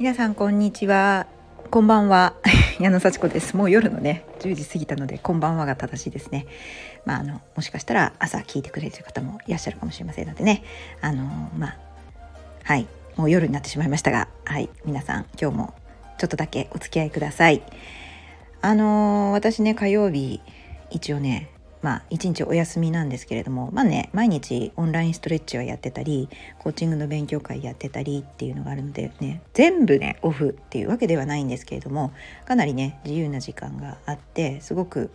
皆さんこんにちは。こんばんは。矢野幸子です。もう夜のね10時過ぎたのでこんばんはが正しいですね。まああのもしかしたら朝聞いてくれてる方もいらっしゃるかもしれませんのでね。あのまあはい。もう夜になってしまいましたがはい。皆さん今日もちょっとだけお付き合いください。あの私ね火曜日一応ねまあ一日お休みなんですけれどもまあね毎日オンラインストレッチはやってたりコーチングの勉強会やってたりっていうのがあるのでね全部ねオフっていうわけではないんですけれどもかなりね自由な時間があってすごく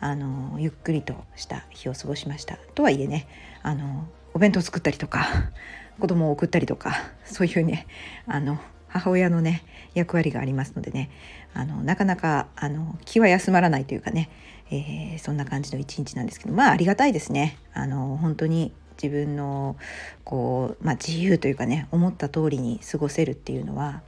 あのゆっくりとした日を過ごしました。とはいえねあのお弁当作ったりとか 子供を送ったりとかそういうねあの母親のね役割がありますのでねあのなかなかあの気は休まらないというかねえー、そんな感じの一日なんですけどまあありがたいですね。あの本当に自分のこう、まあ、自由というかね思った通りに過ごせるっていうのは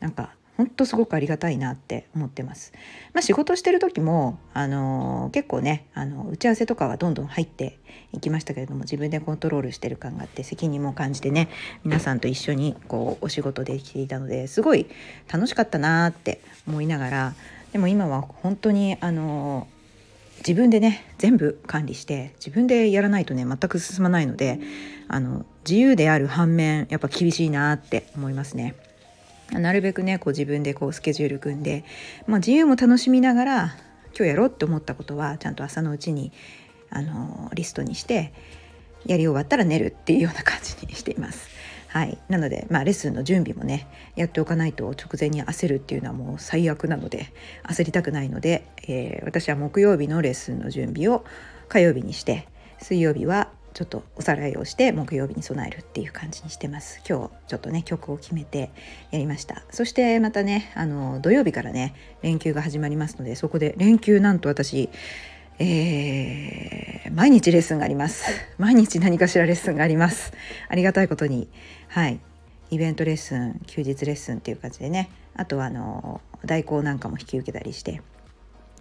なんか本当すごくありがたいなって思ってます。まあ、仕事してる時もあの結構ねあの打ち合わせとかはどんどん入っていきましたけれども自分でコントロールしてる感があって責任も感じてね皆さんと一緒にこうお仕事できていたのですごい楽しかったなって思いながらでも今は本当にあの自分でね全部管理して自分でやらないとね全く進まないのであの自由である反面やっぱ厳しいなって思いますね。なるべくねこう自分でこうスケジュール組んで、まあ、自由も楽しみながら今日やろうって思ったことはちゃんと朝のうちにあのリストにしてやり終わったら寝るっていうような感じにしています。はい、なので、まあ、レッスンの準備もねやっておかないと直前に焦るっていうのはもう最悪なので焦りたくないので、えー、私は木曜日のレッスンの準備を火曜日にして水曜日はちょっとおさらいをして木曜日に備えるっていう感じにしてます。今日ちょっとね曲を決めてやりました。そしてまたねあの土曜日からね連休が始まりますのでそこで連休なんと私えー、毎日レッスンがあります。毎日何かしらレッスンがあります。ありがたいことに。はい。イベントレッスン休日レッスンっていう感じでね。あとはあの代行なんかも引き受けたりして。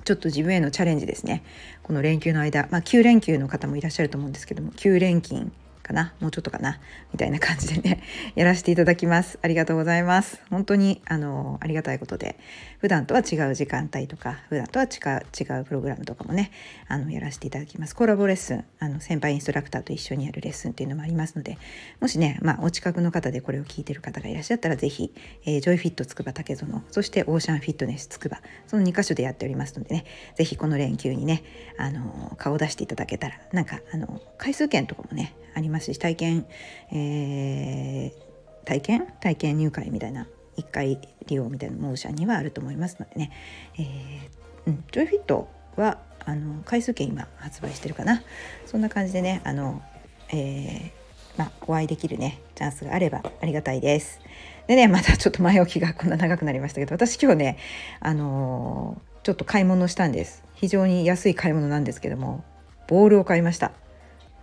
ちょっと自分へのチャレンジですね。この連休の間、まあ、9連休の方もいらっしゃると思うんですけども9連勤かなもうちょっとかなみたいな感じでね やらせていただきます。ありがとうございます。本当にあのありがたいことで普段とは違う時間帯とか普段とは違う違うプログラムとかもねあのやらせていただきます。コラボレッスンあの先輩インストラクターと一緒にやるレッスンっていうのもありますのでもしねまあお近くの方でこれを聞いてる方がいらっしゃったら是非、えー、ジョイフィットつくば竹園そしてオーシャンフィットネスつくばその2箇所でやっておりますのでね是非この連休にねあの顔を出していただけたらなんかあの回数券とかもねありますし体験、えー、体験？体験入会みたいな1回利用みたいなモーションにはあると思いますのでね、えーうん、ジョイフィットはあの回数券今発売してるかな。そんな感じでねあの、えー、まあ、お会いできるねチャンスがあればありがたいです。でねまたちょっと前置きがこんな長くなりましたけど私今日ねあのー、ちょっと買い物したんです。非常に安い買い物なんですけどもボールを買いました。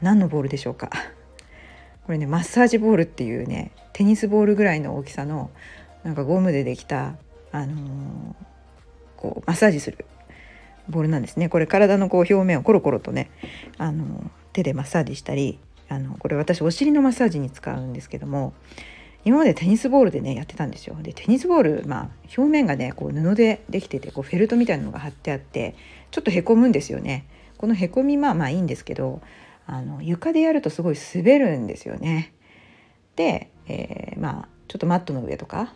何のボールでしょうか。これねマッサージボールっていうねテニスボールぐらいの大きさのなんかゴムでできた、あのー、こうマッサージするボールなんですね。これ体のこう表面をコロコロとね、あのー、手でマッサージしたりあのこれ私お尻のマッサージに使うんですけども今までテニスボールでねやってたんですよ。でテニスボールまあ表面がねこう布でできててこうフェルトみたいなのが貼ってあってちょっとへこむんですよね。このへこみまあまあいいんですけどあの床でやるとすごい滑るんですよね。で、えー、まあちょっとマットの上とか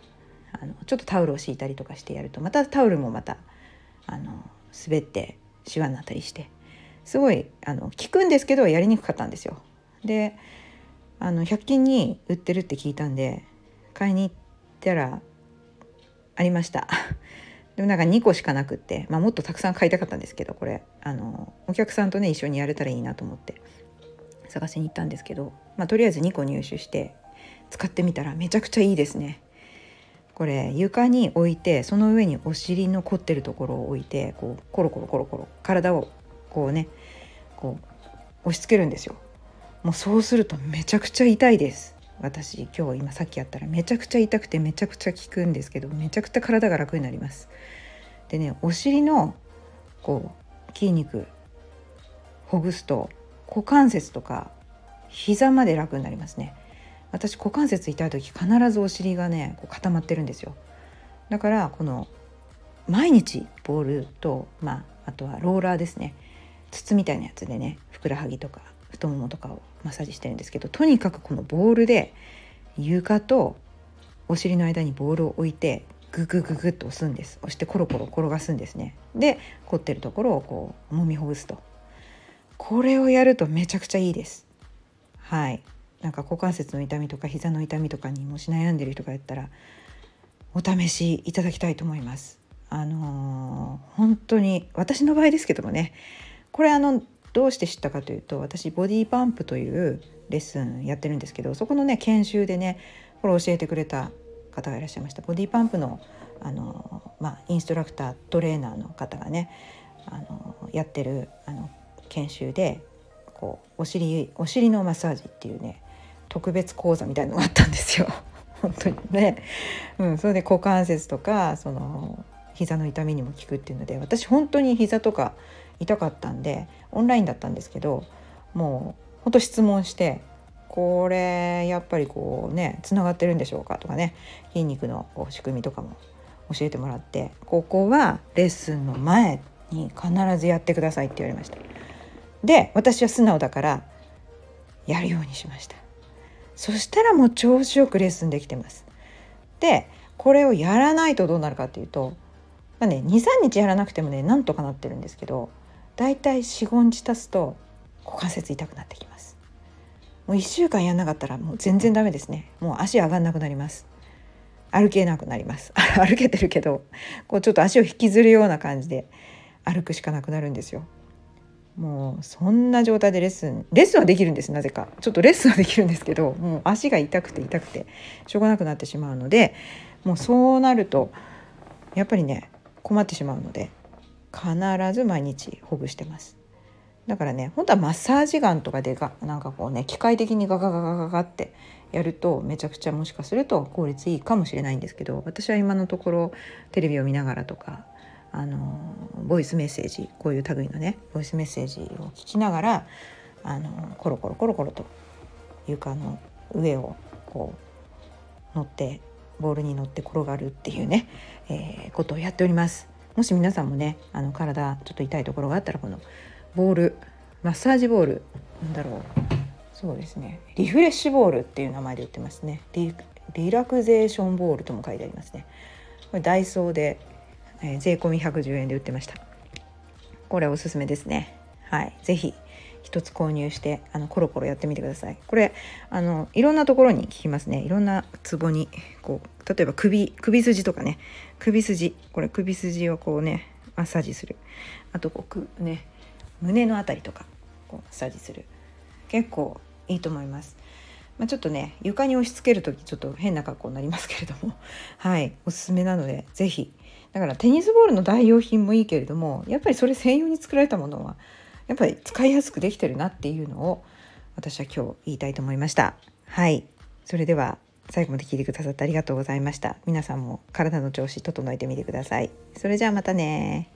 あのちょっとタオルを敷いたりとかしてやるとまたタオルもまたあの滑ってシワになったりしてすごいあの効くんですけどやりにくかったんですよ。であの100均に売ってるって聞いたんで買いに行ったらありました。でもなんか2個しかなくって、まあ、もっとたくさん買いたかったんですけどこれあのお客さんとね一緒にやれたらいいなと思って探しに行ったんですけど、まあ、とりあえず2個入手して使ってみたらめちゃくちゃいいですね。これ床に置いてその上にお尻の凝ってるところを置いてこうコロコロコロコロ体をこうねこう押し付けるんですよ。もうそうするとめちゃくちゃ痛いです。私今日今さっきやったらめちゃくちゃ痛くてめちゃくちゃ効くんですけどめちゃくちゃ体が楽になります。でねお尻のこう筋肉ほぐすと股関節とか膝まで楽になりますね。私股関節痛い時必ずお尻がねこう固まってるんですよ。だからこの毎日ボールと、まあ、あとはローラーですね。筒みたいなやつでねふくらはぎとか太ももとかをマッサージしてるんですけどとにかくこのボールで床とお尻の間にボールを置いてググググッと押すんです。押してコロコロ転がすんですね。で凝ってるところをこう揉みほぐすと。これをやるとめちゃくちゃいいです。はい。なんか股関節の痛みとか膝の痛みとかにもし悩んでる人がやったらお試しいただきたいと思います。あのー、本当に私の場合ですけどもねこれあのどうして知ったかというと私ボディパンプというレッスンやってるんですけどそこのね研修でねこれ教えてくれた方がいらっしゃいました。ボディパンプのあの、まあ、インストラクタートレーナーの方がねあのやってるあの研修でこうお尻お尻のマッサージっていうね特別講座みたいのがあったんですよ。本当にね、うん、それで股関節とかその膝の痛みにも効くっていうので私本当に膝とか痛かったんでオンラインだったんですけどもうほんと質問してこれやっぱりこうねつながってるんでしょうかとかね筋肉の仕組みとかも教えてもらってここはレッスンの前に必ずやってくださいって言われました。で私は素直だからやるようにしました。そしたらもう調子よくレッスンできてます。でこれをやらないとどうなるかっていうと、まあね、23日やらなくてもねなんとかなってるんですけどだいたい45日経つと股関節痛くなってきます。もう1週間やんなかったらもう全然ダメですね。もう足上がんなくなります。歩けなくなります。歩けてるけどこうちょっと足を引きずるような感じで歩くしかなくなるんですよ。もうそんな状態でレッスンレッスンはできるんですなぜか。ちょっとレッスンはできるんですけどもう足が痛くて痛くてしょうがなくなってしまうのでもうそうなるとやっぱりね困ってしまうので必ず毎日ほぐしてます。だからね本当はマッサージガンとかでがなんかこうね機械的にガガガガガガってやるとめちゃくちゃもしかすると効率いいかもしれないんですけど私は今のところテレビを見ながらとかあのボイスメッセージこういう類のねボイスメッセージを聞きながらあのコロコロコロコロと床の上をこう乗ってボールに乗って転がるっていうね、えー、ことをやっております。もし皆さんもねあの体ちょっと痛いところがあったらこのボールマッサージボールなんだろう。そうですね。リフレッシュボールっていう名前で売ってますね。リリラクゼーションボールとも書いてありますね。これダイソーでえー、税込み110円で売ってました。これおすすめですね。はい。是非一つ購入してあのコロコロやってみてください。これあのいろんなところに効きますね。いろんなツボにこう例えば首首筋とかね。首筋。これ首筋をこうねマッサージする。あとこうね胸の辺りとかこうマッサージする。結構いいと思います。まあ、ちょっとね床に押し付ける時ちょっと変な格好になりますけれども。はい。おすすめなので是非だからテニスボールの代用品もいいけれどもやっぱりそれ専用に作られたものはやっぱり使いやすくできてるなっていうのを私は今日言いたいと思いました。はい。それでは最後まで聞いてくださってありがとうございました。皆さんも体の調子整えてみてください。それじゃあまたね